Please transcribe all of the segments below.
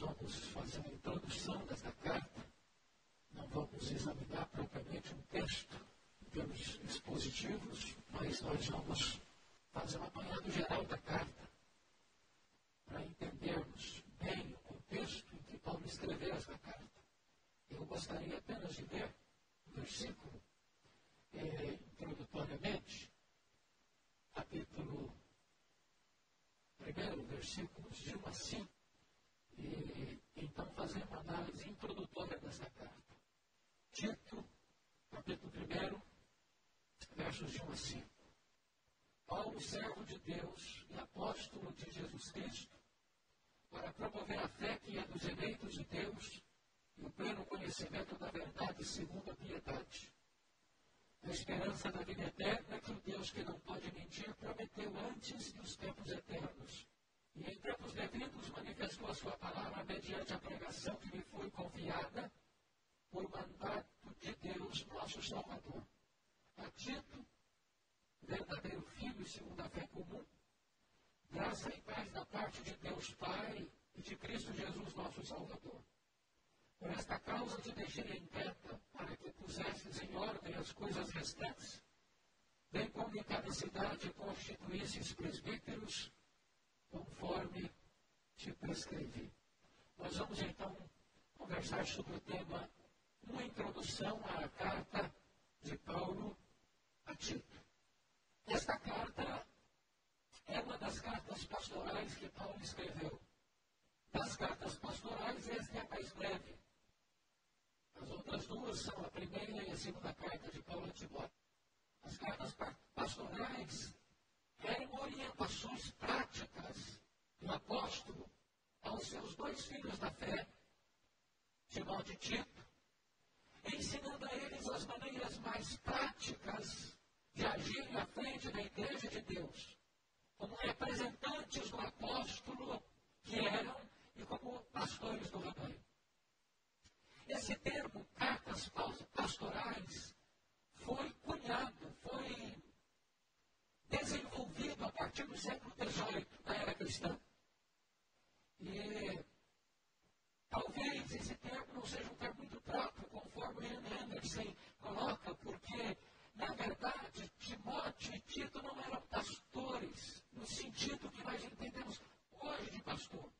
nós vamos fazer uma introdução dessa carta. Não vamos examinar propriamente um texto pelos expositivos, mas nós vamos fazer um apanhado geral da carta para entendermos bem o contexto em que Paulo escreveu essa carta. Eu gostaria apenas de ler o versículo eh, introdutoriamente, capítulo 1, versículos de 1 a 5, e então fazer uma análise introdutória dessa carta. Tito, capítulo 1, versos de 1 a 5. Paulo, servo de Deus e apóstolo de Jesus Cristo, para promover a fé que é dos eleitos de Deus e o pleno conhecimento da verdade segundo a piedade. A esperança da vida eterna que o Deus que não pode mentir prometeu antes dos tempos eternos. E em tempos devidos manifestou a sua palavra mediante a pregação que lhe foi confiada por mandato de Deus, nosso Salvador. A Tito, verdadeiro filho segundo a fé comum, graça e paz da parte de Deus Pai e de Cristo Jesus, nosso Salvador. Por esta causa te deixei em quieta, para que pusesses em ordem as coisas restantes, bem como em cada cidade constituísses presbíteros, conforme te prescrevi. Nós vamos então conversar sobre o tema Uma Introdução à Carta de Paulo a Tito. Esta carta é uma das cartas pastorais que Paulo escreveu. Das cartas pastorais, esta é a mais breve. As outras duas são a primeira e a segunda carta de Paulo a Timóteo. As cartas pastorais eram orientações práticas do apóstolo aos seus dois filhos da fé, Timóteo e Tito, ensinando a eles as maneiras mais práticas de agir à frente da igreja de Deus, como representantes do apóstolo que eram e como pastores do rebanho. Esse termo, cartas pastorais, foi cunhado, foi desenvolvido a partir do século XVIII, da era cristã. E talvez esse termo não seja um termo muito próprio, conforme o Anderson coloca, porque, na verdade, Timóteo e Tito não eram pastores, no sentido que nós entendemos hoje de pastor.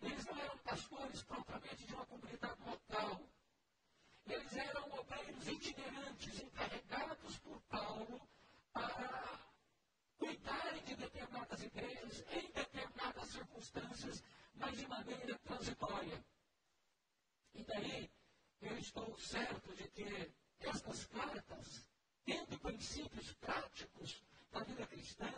Eles não eram pastores propriamente de uma comunidade local. Eles eram obreiros itinerantes, encarregados por Paulo para cuidarem de determinadas igrejas em determinadas circunstâncias, mas de maneira transitória. E daí eu estou certo de que estas cartas, tendo princípios práticos da vida cristã,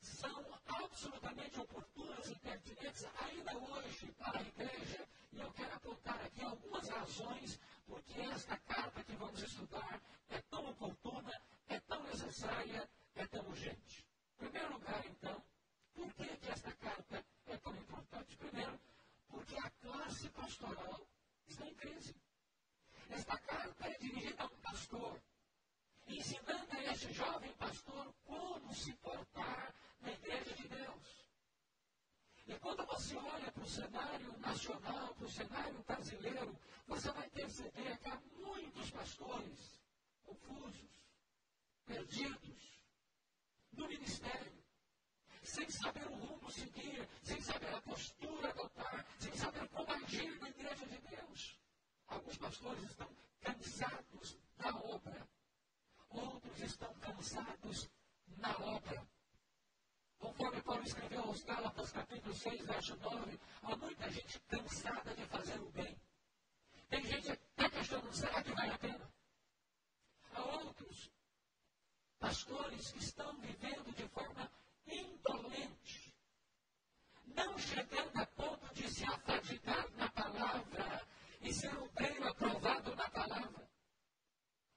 são absolutamente oportunas e pertinentes ainda hoje para a igreja. E eu quero apontar aqui algumas razões porque esta carta que vamos estudar é tão oportuna, é tão necessária, é tão urgente. Em primeiro lugar, então, por que, que esta carta é tão importante? Primeiro, porque a classe pastoral está em crise. Esta carta é dirigida a um pastor, este jovem pastor como se portar na igreja de Deus. E quando você olha para o cenário nacional, para o cenário brasileiro, você vai perceber que há muitos pastores confusos, perdidos no ministério, sem saber o rumo seguir, sem saber a postura adotar, sem saber como agir na igreja de Deus. Alguns pastores estão cansados da obra, estão cansados na obra. Conforme Paulo escreveu aos Gálatas, capítulo 6, verso 9, há muita gente cansada de fazer o bem. Tem gente até questionando, será que vale a pena? Há outros pastores que estão vivendo de forma indolente, não chegando a ponto de se afadigar na palavra e ser um treino aprovado na palavra.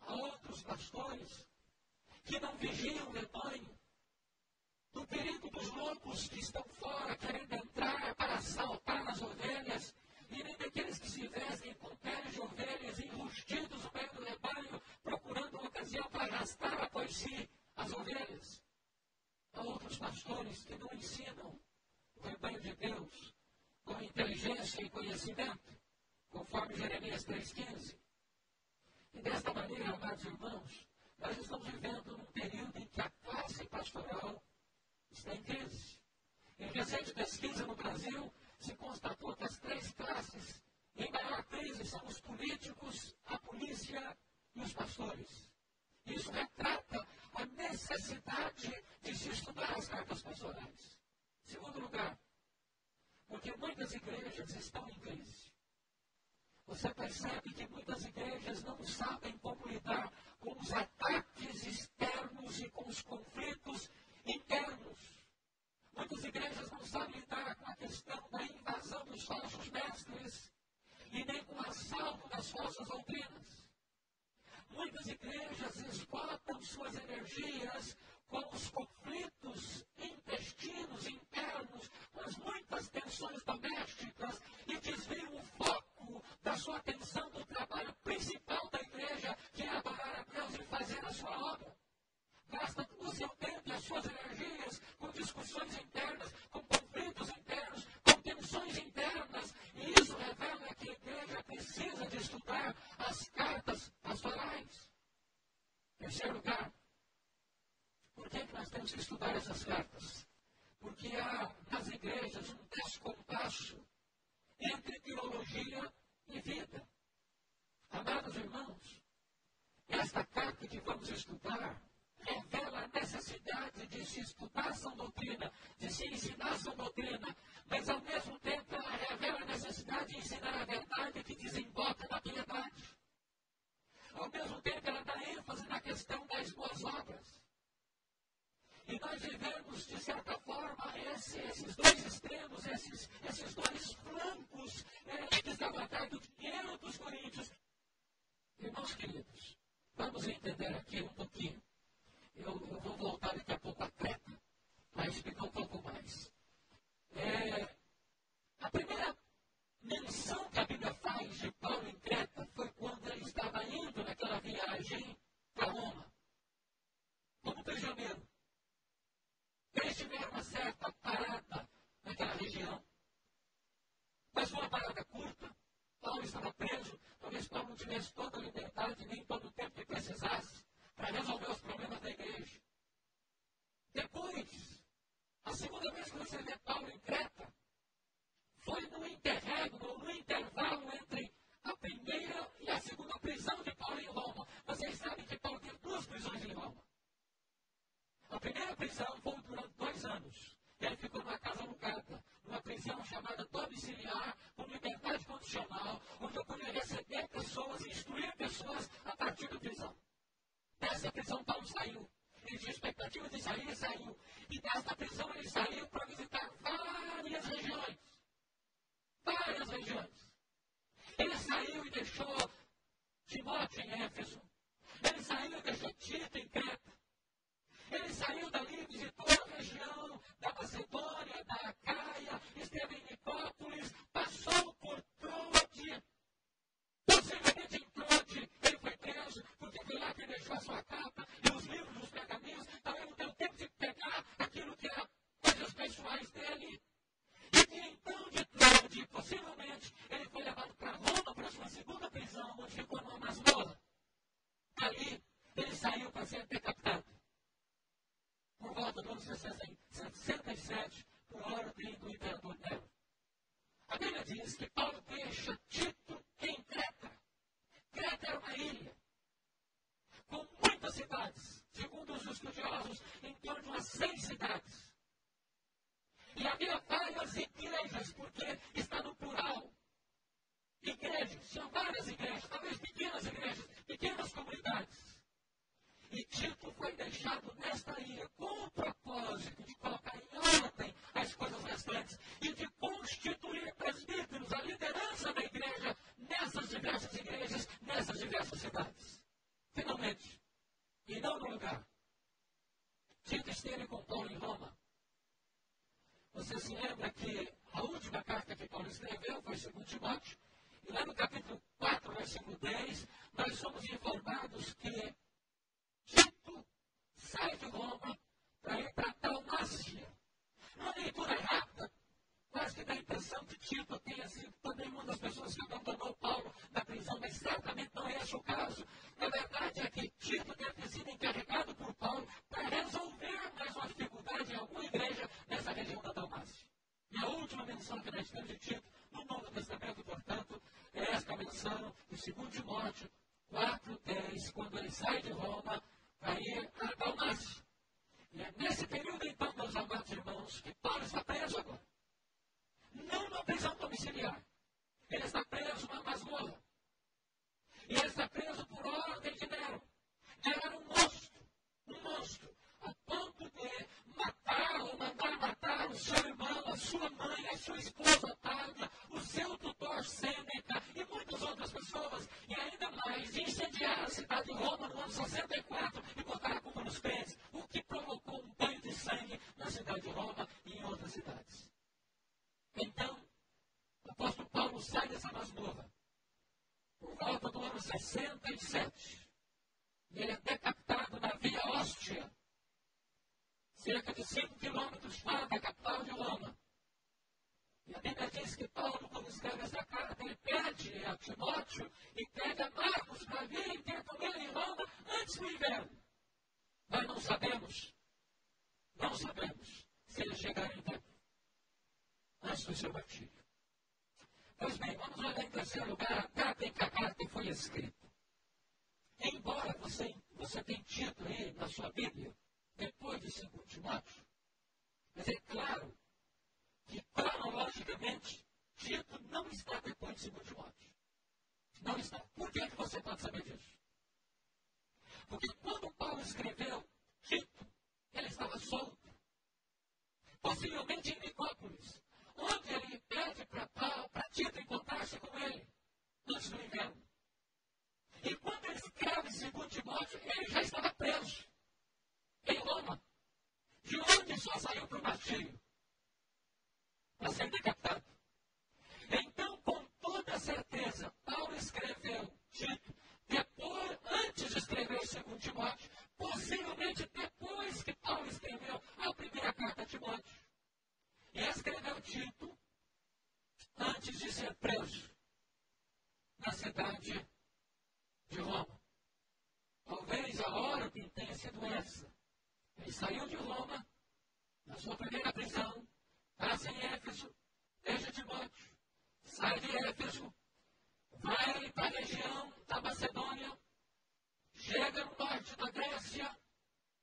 Há outros pastores que não vigiam o rebanho, do perigo dos lobos que estão fora, querendo entrar para saltar nas ovelhas, e nem daqueles que se vestem com peles de ovelhas enrustidos no meio do rebanho, procurando uma ocasião para arrastar após si as ovelhas. Há outros pastores que não ensinam o rebanho de Deus como com conhecimento, conforme Jeremias 3,15. E desta maneira, amados irmãos, nós estamos vivendo num período em que a classe pastoral está em crise. Em recente pesquisa no Brasil, se constatou que as três classes em maior crise são os políticos, a polícia e os pastores. Isso retrata a necessidade de se estudar as cartas pastorais. Segundo lugar, porque muitas igrejas. Você percebe que muitas igrejas não sabem como lidar com os ataques externos e com os conflitos internos. Muitas igrejas não sabem lidar com a questão da invasão dos falsos mestres e nem com o assalto das falsas doutrinas. Muitas igrejas esgotam suas energias com os conflitos intestinos internos, com as muitas tensões domésticas e desviam o foco da sua atenção do trabalho principal da igreja, que é adorar a Deus e fazer a sua obra. Gasta o seu tempo e as suas energias com discussões internas, com conflitos internos, com tensões internas. E isso revela que a igreja precisa de estudar as cartas pastorais. Terceiro lugar, por que, que nós temos que estudar essas cartas? Porque há nas igrejas um descompasso vida. Amados irmãos, esta carta que vamos estudar revela a necessidade de se estudar sua doutrina, de se ensinar sua doutrina, mas ao mesmo tempo ela revela a necessidade de ensinar a verdade que desemboca na piedade. Ao mesmo tempo ela dá ênfase na questão das boas obras. E nós vivemos, de certa forma, esse, esses dois extremos, esses, esses dois flancos é, estavam atrás do dinheiro dos coríntios. Irmãos queridos, vamos entender aqui um pouquinho. Eu, eu vou voltar daqui a pouco à treta, para explicar um pouco mais. É, a primeira menção que a Bíblia faz de Paulo em Creta foi quando ele estava indo naquela viagem para Roma, como prisioneiro. Tiveram uma certa parada naquela região, mas foi uma parada curta. Paulo estava preso, talvez Paulo não tivesse toda a liberdade nem versículo 10, nós somos informados que Tito sai de Roma para ir para Dalmácia. Uma leitura rápida, quase que dá a impressão que Tito tenha sido também uma das pessoas que abandonou Paulo na prisão, mas certamente não é esse o caso. Na verdade é que Tito deve ter sido encarregado por Paulo para resolver mais uma dificuldade em alguma igreja nessa região da Dalmácia. E a última menção que nós temos de Tito no Novo Testamento, portanto, 10, cabeçando no segundo Timóteo 4, 10, quando ele sai de Roma para ir a Dalmácia. É nesse período, então, meus amados irmãos, que Paulo está preso agora. Não numa prisão domiciliar. Ele está preso numa masmorra. E ele está preso por ordem de Nero. Nero era um monstro. Um monstro. A ponto de matar ou mandar matar o seu irmão, a sua mãe, a sua esposa Távia, o seu tutor Sêneca e muitas outras pessoas. E ainda mais, incendiar a cidade de Roma no ano 64 e botar a culpa nos pés. O que provocou um banho de sangue na cidade de Roma e em outras cidades. Então, o apóstolo Paulo sai dessa masmorra por volta do ano 67. E ele é decapitado na Via Hóstia, cerca de 5 quilômetros fora da capital de Roma. E a Bíblia diz que Paulo, quando escreve essa carta, ele pede a Timóteo e pede a Marcos para virem ter ele em Roma antes do inverno. Nós não sabemos, não sabemos se eles chegarem em tempo antes do seu martírio. Pois bem, vamos olhar em terceiro lugar a data em que a carta foi escrita. Embora você, você tenha tido aí na sua Bíblia, depois de 5 Timóteo, mas é claro que cronologicamente Tito não está depois de 5 Timóteo. Não está. Por que, que você pode saber disso? Porque quando Paulo escreveu Tito, ele estava solto. Possivelmente em Nicópolis onde ele pede para Tito encontrar-se com ele, antes do inverno. E quando ele escreve segundo Timóteo, ele já estava preso, em Roma, de onde só saiu para o martírio, para ser decapitado. Então, com toda certeza, Paulo escreveu Tito, depois, antes de escrever segundo Timóteo, possivelmente depois que Paulo escreveu a primeira carta a Timóteo. E escreveu Tito antes de ser preso na cidade de Roma. Talvez a hora que tenha sido essa. Ele saiu de Roma, na sua primeira prisão, passa em Éfeso, deixa Timóteo, sai de Éfeso, vai para a região da Macedônia, chega no norte da Grécia,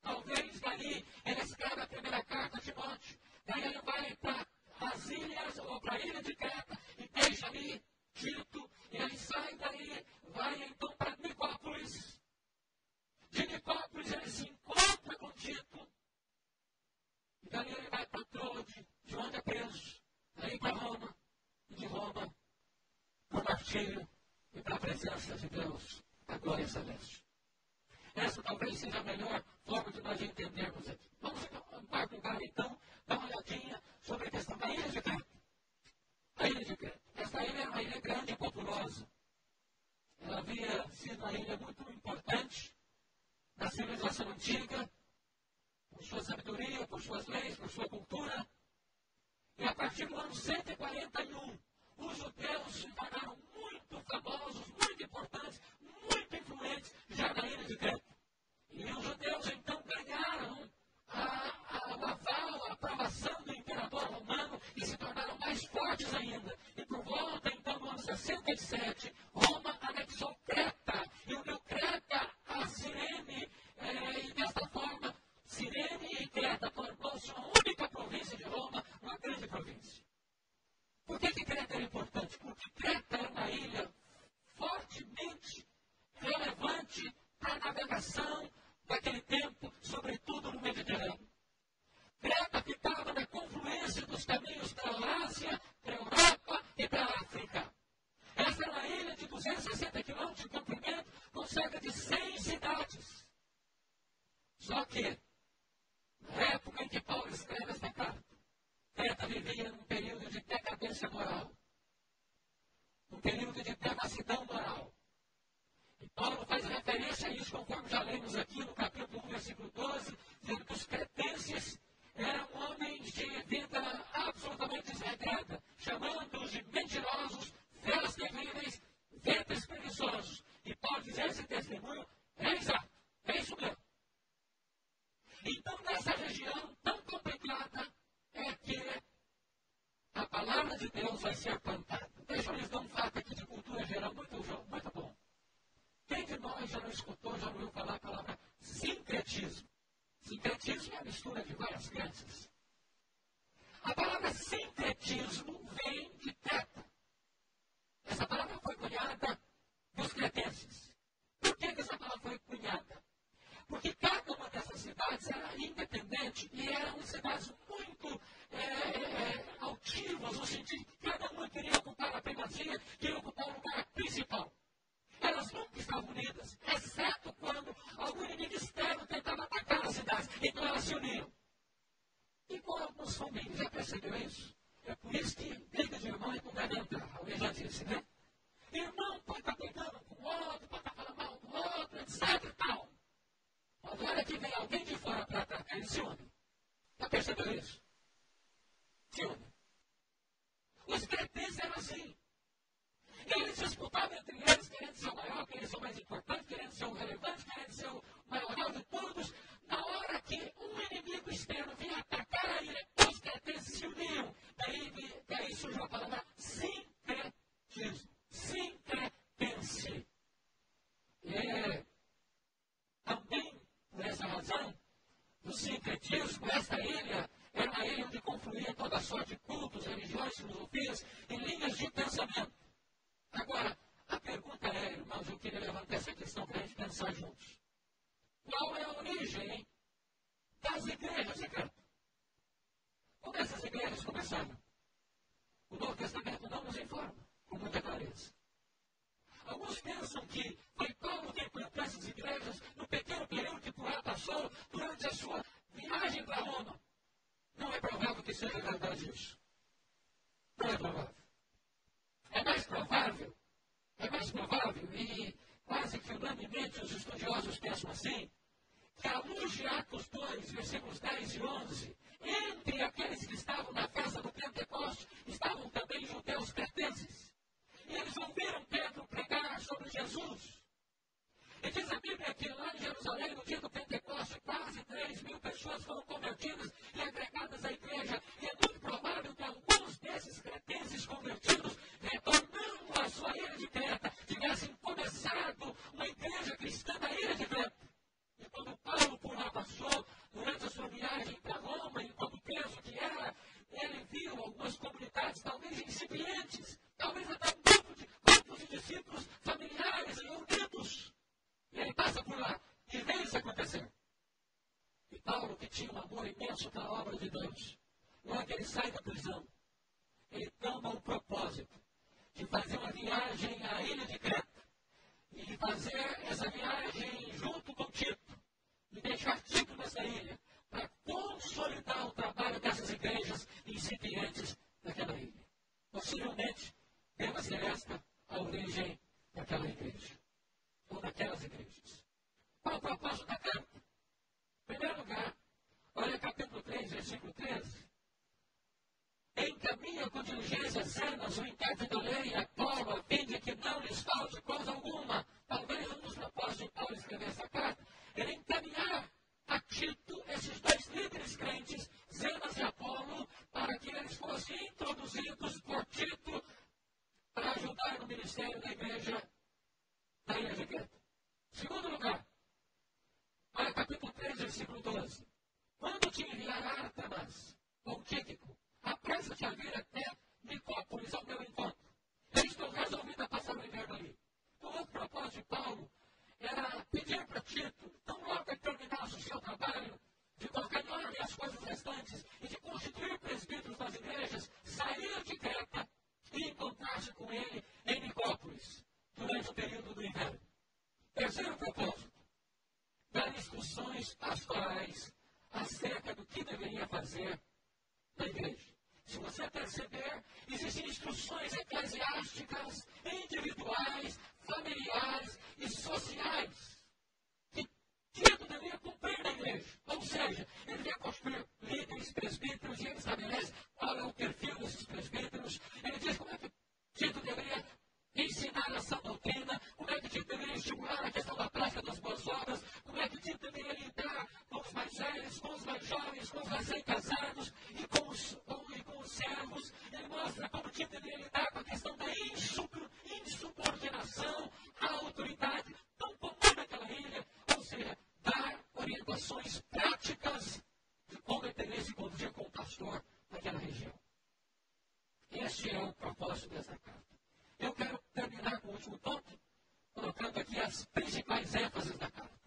talvez dali ele escreve a primeira carta a Timóteo, Daí ele vai para as ilhas, ou para a ilha de Creta, e deixa ali Tito, e ele sai daí, vai então para Nicópolis. De Nicópolis ele se encontra com Tito, e dali ele vai para Troade, de onde é preso, daí para Roma, e de Roma para o martírio e para a presença de Deus, a glória celeste. Essa talvez seja a melhor forma de nós entendermos aqui. Vamos, em quarto lugar, então, Dá uma olhadinha sobre a questão da ilha de Creta. A ilha de Creta. Essa ilha era uma ilha grande e populosa. Ela havia sido uma ilha muito importante na civilização antiga, por sua sabedoria, por suas leis, por sua cultura. E a partir do ano 141, os judeus se tornaram 107 lemos aqui no capítulo 1, versículo 12, dizendo que os cretenses eram homens de vida absolutamente desregrada, chamando-os de mentirosos, feras terríveis, ventres preguiçosos. E Paulo diz, esse testemunho é exato, é isso mesmo. Então, nessa região tão complicada, é que a palavra de Deus vai ser plantada. Deixa eu lhes dar um fato aqui de cultura geral muito, muito bom. Quem de nós já não escutou já ouviu falar a palavra sincretismo. Sincretismo é a mistura de várias crenças. A palavra sincretismo vem de Creta. Essa palavra foi cunhada dos cretenses. Por que, que essa palavra foi cunhada? Porque cada uma dessas cidades era independente e eram cidades muito é, é, altivas, no sentido que cada uma queria ocupar a primazia, queria ocupar o lugar principal. Elas nunca estavam unidas, exceto quando algum inimigo externo tentava atacar as cidades. Então elas se uniam. E com alguns famílias, já percebeu isso? É por isso que briga de irmão é fundamental. Alguém já disse, né? Irmão pode estar brigando com o outro, pode estar falando mal do outro, etc e tal. Mas olha que vem alguém de fora para atacar, ele se une. Já percebeu isso? Se une. Os cretenses eram assim. Eles disputavam entre eles, querendo ser o maior, querendo ser o mais importante, querendo ser o relevante, querendo ser o maior de todos. Na hora que um inimigo externo vinha atacar a ilha, os cretenses se uniam. Daí, daí surgiu a palavra sincretismo. Sincretense. É, também, por essa razão, do sincretismo, esta ilha era uma ilha onde confluía toda sorte de cultos, religiões, filosofias e linhas de pensamento. Agora, a pergunta é, irmãos, eu queria levantar essa questão para a gente pensar juntos. Qual é a origem das igrejas secretas? Como essas igrejas começaram? O Novo Testamento não nos informa com muita clareza. Alguns pensam que foi Paulo quem plantou essas igrejas no pequeno período que Paulo passou durante a sua viagem para Roma. Não é provável que seja the debates. Perceber, existem instruções eclesiásticas, individuais, familiares e sociais que Tito deveria cumprir na igreja. Ou seja, ele deveria construir líderes, presbíteros, e ele estabelece qual é o perfil desses presbíteros. Ele diz como é que Tito deveria ensinar essa doutrina, como é que Tito deveria estimular a questão da prática das boas obras, como é que Tito deveria lidar com os mais velhos, com os mais jovens, com os recém-casados e com os, com, servos, ele mostra como tinha de lidar com a questão da insubordinação à autoridade tão comum naquela ilha, ou seja, dar orientações práticas de como ele teria se conduzir com o pastor naquela região. Este é o propósito dessa carta. Eu quero terminar com o último ponto, colocando aqui as principais ênfases da carta.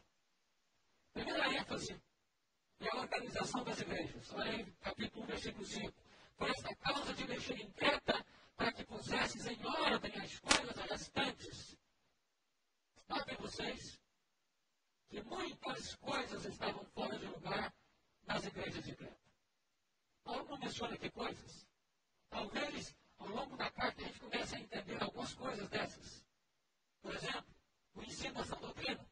Primeira ênfase é a organização das igrejas. Olha aí, capítulo 1, versículo 5. Por esta causa te deixei em Creta, para que pusesses em ordem as coisas restantes. Notem vocês que muitas coisas estavam fora de lugar nas igrejas de Creta. Paulo não menciona que coisas. Talvez, ao longo da carta, a gente comece a entender algumas coisas dessas. Por exemplo, o ensino dessa doutrina.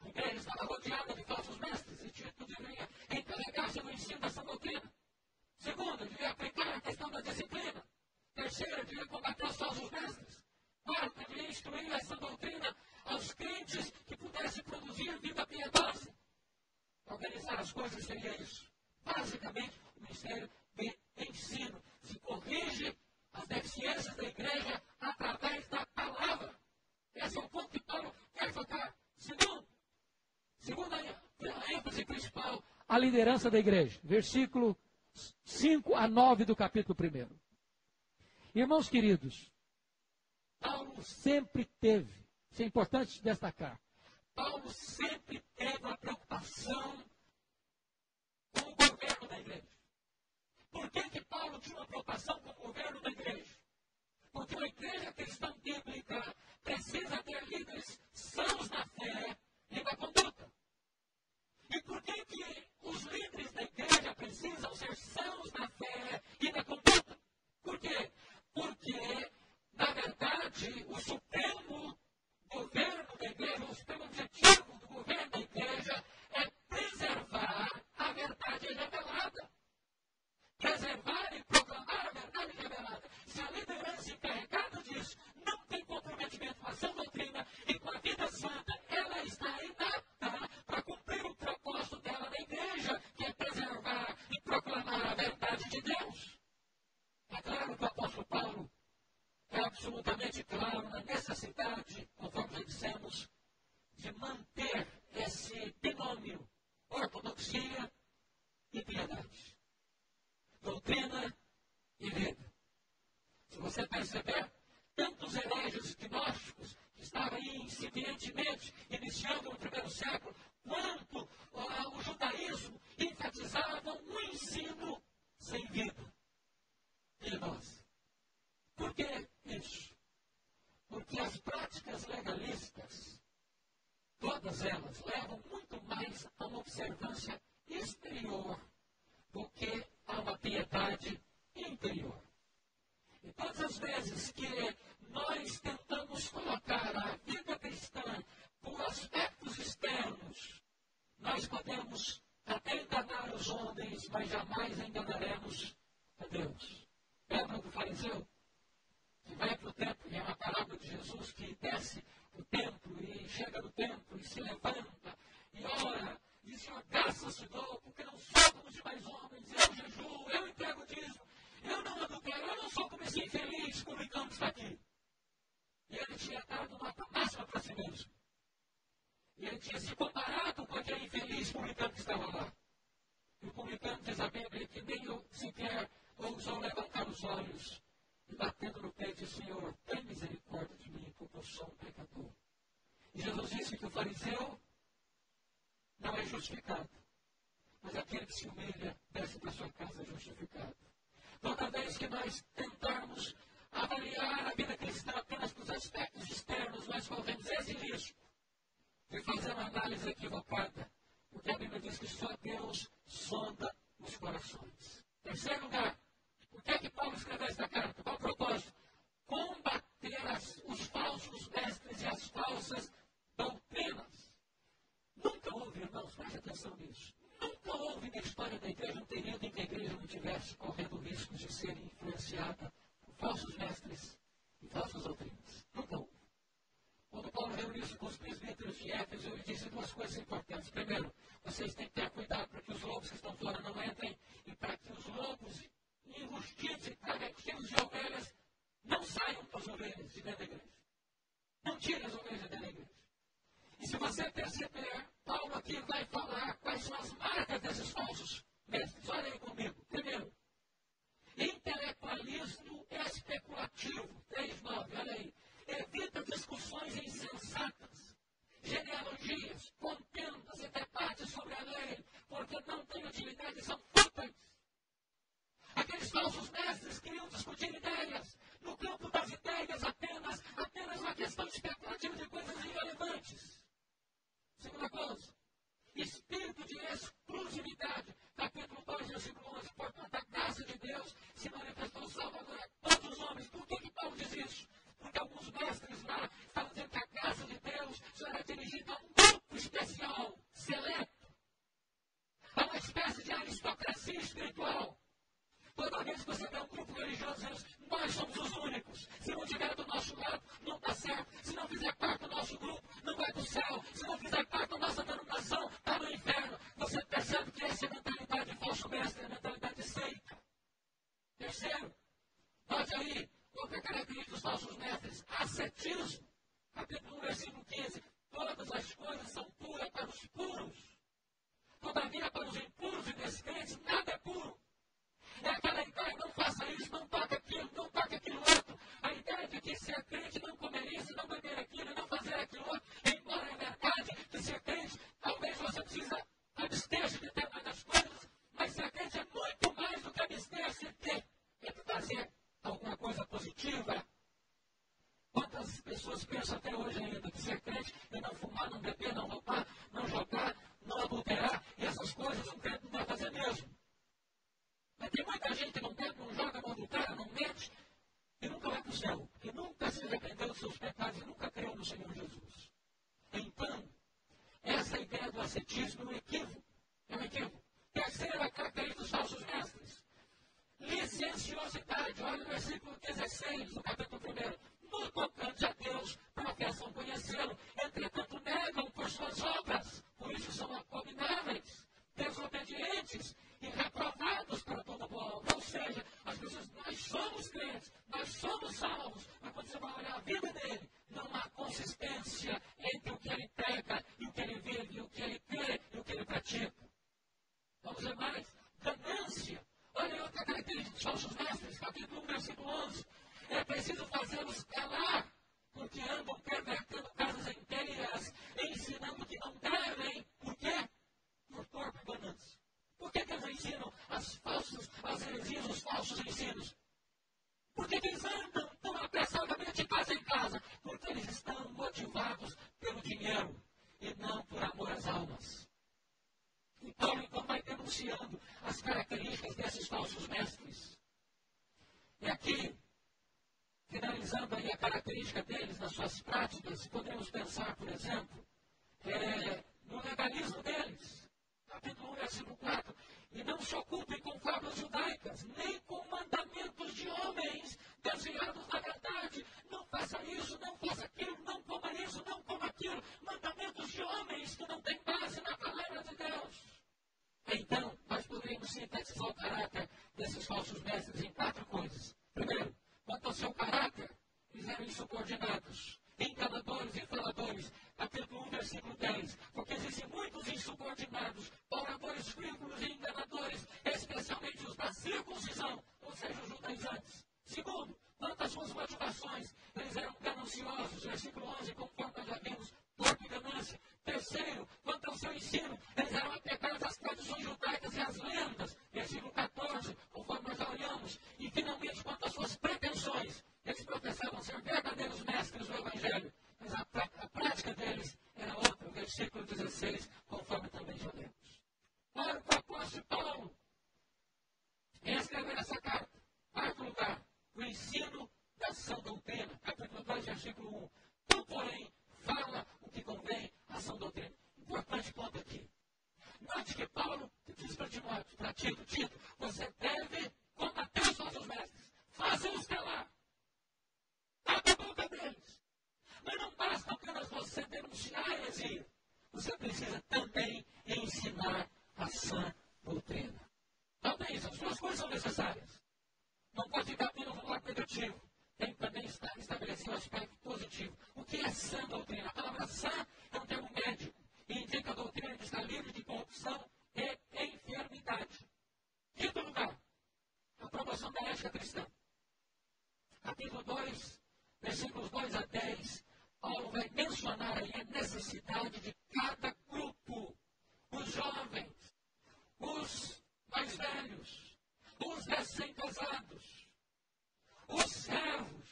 A igreja estava rodeada de falsos mestres e Tito deveria encarregar-se do ensino dessa doutrina. Segundo, devia aplicar a questão da disciplina. Terceiro, devia combater os falsos mestres. Quarto, devia instruir essa doutrina aos crentes que pudessem produzir vida piedosa. Organizar as coisas seria isso. Basicamente, o ministério de ensino se corrige as deficiências da igreja através da palavra. Esse é o ponto que Paulo quer focar. Segundo, a ênfase principal, a liderança da igreja. Versículo 5 a 9 do capítulo 1. Irmãos queridos, Paulo sempre teve, isso é importante destacar, Paulo sempre teve uma preocupação com o governo da igreja. Por que, que Paulo tinha uma preocupação com o governo da igreja? Porque a igreja cristã bíblica precisa ter líderes sãos na fé e na conduta. E por que, que os líderes da igreja precisam ser sãos na fé e na conduta? Por quê? Porque, na verdade, o supremo governo da igreja, o supremo objetivo do governo da igreja é preservar a verdade revelada preservar e proclamar a verdade revelada. Se a liderança encarregada disso não tem comprometimento com a sã doutrina e com a vida santa, ela está inapta para cumprir o propósito dela na igreja, que é preservar e proclamar a verdade de Deus. É claro que o apóstolo Paulo é absolutamente claro na necessidade, conforme já dissemos, de manter esse binômio ortodoxia e piedade doutrina e vida. Se você perceber, tantos hereges gnósticos que estavam aí incipientemente iniciando no primeiro século, quanto uh, o judaísmo enfatizavam o ensino sem vida. E nós? Por que isso? Porque as práticas legalistas, todas elas, levam muito mais a uma observância exterior do que a uma piedade interior. E todas as vezes que nós tentamos colocar a vida cristã por aspectos externos, nós podemos até enganar os homens, mas jamais enganaremos a Deus. Lembra do fariseu? Que vai para o templo, e é uma palavra de Jesus que desce o templo e chega no templo e se levanta e ora e Senhor, graças te dou, porque não sou como os demais homens, eu jejuo, eu entrego dízimo, eu não adultero, eu não sou como esse infeliz publicano que está aqui. E ele tinha dado nota máxima para si mesmo. E ele tinha se comparado com aquele que estava lá. E o publicano diz a Bíblia que nem eu sequer ousou levantar os olhos e batendo no peito, Senhor, tem misericórdia de mim, porque eu sou um pecador. E Jesus disse que o fariseu não é justificado. Mas aquele que se humilha, desce para sua casa justificado. Toda vez que nós tentarmos avaliar a vida cristã apenas pelos aspectos externos, nós corremos esse risco de fazer uma análise equivocada. Porque a Bíblia diz que só Deus sonda os corações. Terceiro lugar, por que, é que Paulo escreveu esta carta? Qual o propósito? Combater as, os falsos mestres e as falsas doutrinas. Nunca houve, irmãos, preste atenção nisso. Nunca houve na história da igreja um período em que a igreja não tivesse correndo riscos de ser influenciada por falsos mestres e falsas doutrinas. Nunca houve. Quando Paulo reuniu-se com os presbíteros de Éfeso, ele disse duas coisas importantes. Primeiro, vocês têm que ter cuidado para que os lobos que estão fora não entrem e para que os lobos enrustidos e travestidos de ovelhas não saiam para as ovelhas de dentro da igreja. Não tirem as ovelhas de dentro da igreja. E se você perceber, Paulo aqui vai falar quais são as marcas desses falsos mestres. Olha aí comigo. Primeiro, intelectualismo especulativo. 3.9, olha aí evita discussões insensatas, genealogias, contendas e debates sobre a lei, porque não têm utilidade e são fúteis. Aqueles falsos mestres queriam discutir ideias no campo das ideias apenas, apenas uma questão especulativa de coisas irrelevantes. Segunda coisa, espírito de exclusividade. Capítulo 2, versículo 11. Portanto, a graça de Deus se manifestou salvadora a todos os homens. Por que, que Paulo diz isso? Porque alguns mestres lá estavam dizendo que a graça de Deus só era dirigida a um grupo especial, seleto. A uma espécie de aristocracia espiritual. Toda vez que você vê um grupo religioso, nós somos os únicos. Se não tiver do nosso lado, não está certo. Se não fizer parte do nosso grupo, não vai para o céu. Se não fizer parte da nossa denominação, está no inferno. Você percebe que essa é a mentalidade de falso mestre, é a mentalidade de seita. Terceiro, note aí, outra característica dos falsos mestres, ascetismo. Capítulo 1, versículo 15. Todas as coisas são puras para os puros. Todavia, para os impuros e descrentes, nada é puro. É aquela ideia, não faça isso, não toque aquilo, não toque aquilo outro. A ideia de que ser crente não comer isso, não beber aquilo, não fazer aquilo outro. Embora é verdade que ser crente, talvez você precisa abster-se de determinadas coisas, mas ser crente é muito mais do que abster-se de, é de fazer alguma coisa positiva. Quantas pessoas pensam até hoje ainda que ser crente é não fumar, não beber, não roubar, não jogar, não adulterar, e essas coisas um crente não vai fazer mesmo. Mas tem muita gente que não bebe, não joga, não adultera, não mente, e nunca vai para o céu, que nunca se arrependeu dos seus pecados e nunca creu no Senhor Jesus. Então, essa ideia do ascetismo é um equívoco. É um equívoco. Terceira característica dos falsos mestres. Licenciosidade. Olha o versículo 16 do capítulo 1. Deus, professam conhecê-lo. Entretanto, negam por suas obras. Por isso são abomináveis, desobedientes e reprovados para toda boa obra. Ou seja, as pessoas, nós somos crentes, nós somos salvos, mas quando você vai olhar a vida dele, não há consistência entre o que ele prega e o que ele vive, e o que ele crê e o que ele pratica. Vamos ver mais. Ganância. Olha outra característica dos falsos mestres, capítulo 1, versículo 11. É preciso fazê-los calar, porque andam pervertendo casas inteiras, ensinando que não devem. Por quê? Por corpo e ganância. Por que, que eles ensinam as falsas, as heresias, os falsos ensinos? Porque eles andam tão apressadamente de casa em casa? Porque eles estão motivados pelo dinheiro e não por amor às almas. E Paulo então vai denunciando as características desses falsos mestres. E aqui, finalizando aí a nas suas práticas, podemos pensar, por exemplo, é, no legalismo deles capítulo 1, versículo 4. E não se ocupem com fábulas judaicas, nem com mandamentos de homens desviados da verdade. Não faça isso, não faça aquilo, não coma isso, não coma aquilo. Mandamentos de homens que não têm base na palavra de Deus. Então, nós poderíamos sintetizar o caráter desses falsos mestres em quatro coisas. Primeiro, quanto ao seu caráter, eles eram insubordinados, enganadores e faladores, capítulo 1, versículo 10. Porque existem muitos insubordinados, oradores frívolos e enganadores, especialmente os da circuncisão, ou seja, os judaizantes. Segundo, quanto às suas motivações, eles eram gananciosos, versículo 11, conforme nós já vimos, porco e ganância. Terceiro, quanto ao seu ensino, eles eram apegados às tradições judaicas e às lendas, versículo 14, conforme nós já olhamos. E finalmente, quanto às suas pretensões, eles professavam ser verdadeiros mestres do Evangelho, mas a, a prática deles era outra, versículo 16, conforme também já lemos. Era o de Paulo em escrever essa carta? Quarto lugar, o ensino da sã doutrina, capítulo 2, versículo 1. Tu, porém, fala o que convém à sã doutrina. Importante ponto aqui. Note que Paulo diz para Timóteo, para Tito, Tito, você deve combater os nossos mestres, fazê-los calar. Abre a boca deles. Mas não basta apenas denunciar a heresia. Você precisa também ensinar a sã doutrina. Também, as duas coisas são necessárias. Não pode ficar apenas no lado negativo. Tem que também estabelecer um aspecto positivo. O que é sã doutrina? A palavra sã é um termo médico e indica a doutrina que está livre de corrupção e enfermidade. Quinto lugar, a promoção da ética cristã. Capítulo 2, versículos 2 a 10, Paulo vai mencionar aí a necessidade de cada grupo, os jovens, os mais velhos, os recém-casados, os servos,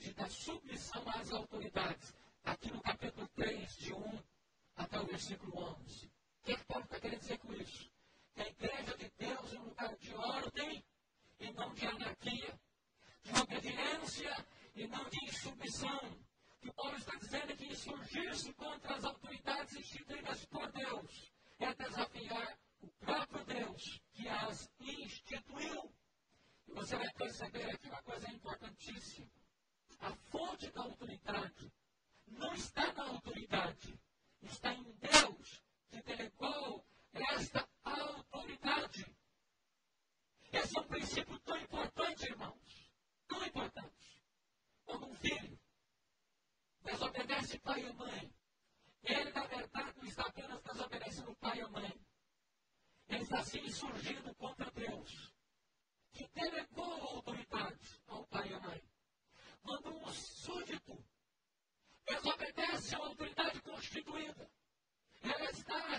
necessidade da submissão às autoridades. Aqui no capítulo 3, de 1 até o versículo 11. O que, é que Paulo está querendo dizer com isso? Que a igreja de Deus é um lugar de ordem e não de anarquia, de obediência e não de insubmissão. O que Paulo está dizendo é que insurgir-se contra as autoridades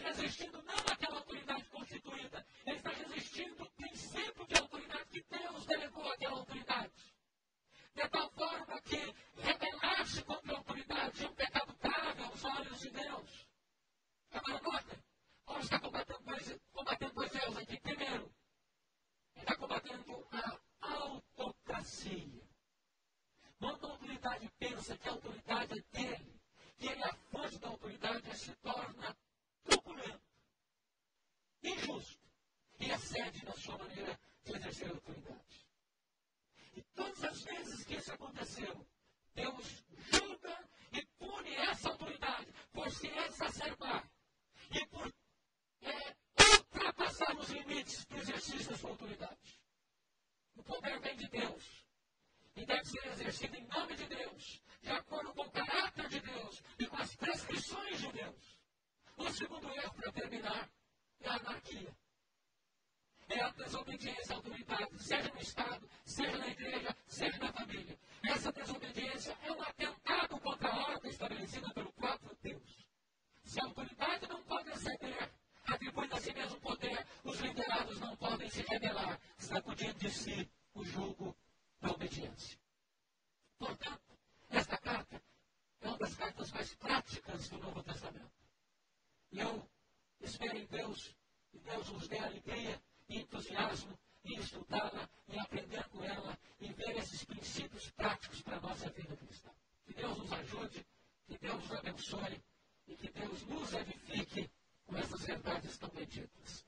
está resistindo não àquela a desobediência autoritária, seja no Estado, seja na igreja, seja na família. Essa desobediência é um atentado contra a ordem estabelecida pelo próprio Deus. Se a autoridade não pode exceder, atribuindo a si mesmo poder, os liderados não podem se rebelar, sacudindo de si o jugo da obediência. Portanto, esta carta é uma das cartas mais práticas do Novo Testamento. E eu espero em Deus, e Deus nos dê alegria entusiasmo em estudá-la, em aprender com ela, em ver esses princípios práticos para a nossa vida cristã. Que Deus nos ajude, que Deus nos abençoe e que Deus nos edifique com essas verdades tão benditas.